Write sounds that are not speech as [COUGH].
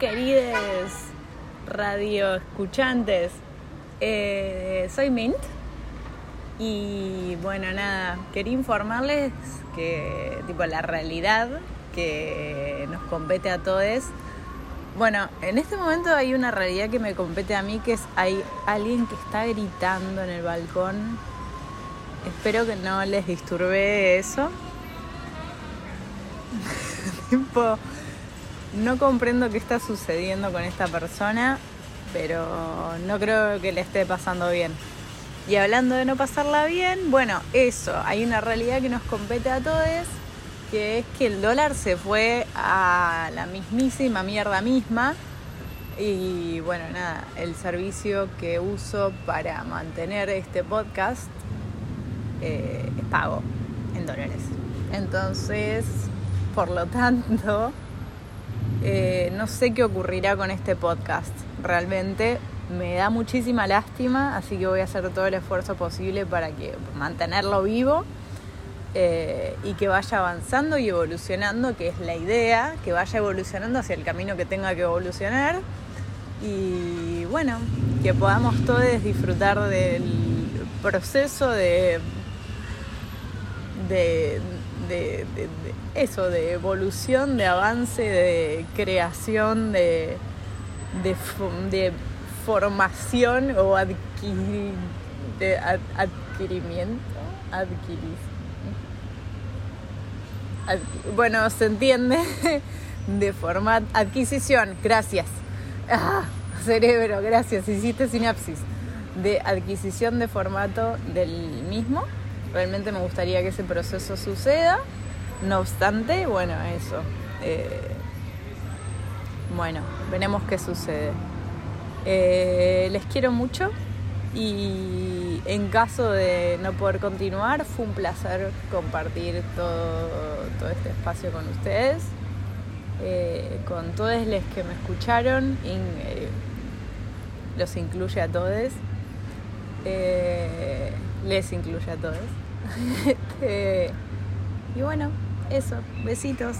queridos radio escuchantes. Eh, soy Mint y bueno, nada, quería informarles que tipo la realidad que nos compete a todos. Bueno, en este momento hay una realidad que me compete a mí, que es hay alguien que está gritando en el balcón. Espero que no les disturbe eso. [LAUGHS] tipo, no comprendo qué está sucediendo con esta persona, pero no creo que le esté pasando bien. Y hablando de no pasarla bien, bueno, eso, hay una realidad que nos compete a todos, que es que el dólar se fue a la mismísima mierda misma. Y bueno, nada, el servicio que uso para mantener este podcast eh, es pago en dólares. Entonces, por lo tanto, eh, no sé qué ocurrirá con este podcast. Realmente me da muchísima lástima, así que voy a hacer todo el esfuerzo posible para que mantenerlo vivo eh, y que vaya avanzando y evolucionando, que es la idea, que vaya evolucionando hacia el camino que tenga que evolucionar. Y bueno, que podamos todos disfrutar del proceso de, de de, eso, de evolución, de avance, de creación, de, de, formación o de adquirimiento. bueno, se entiende. [LAUGHS] De forma adquisición, gracias. Ah, cerebro, gracias, hiciste sinapsis. De adquisición de formato del mismo Realmente me gustaría que ese proceso suceda. No obstante, bueno, eso. Eh, bueno, veremos qué sucede. Eh, les quiero mucho y en caso de no poder continuar, fue un placer compartir todo, todo este espacio con ustedes, eh, con todos los que me escucharon, los incluye a todos les incluye a todos. [LAUGHS] Este, y bueno, eso, besitos.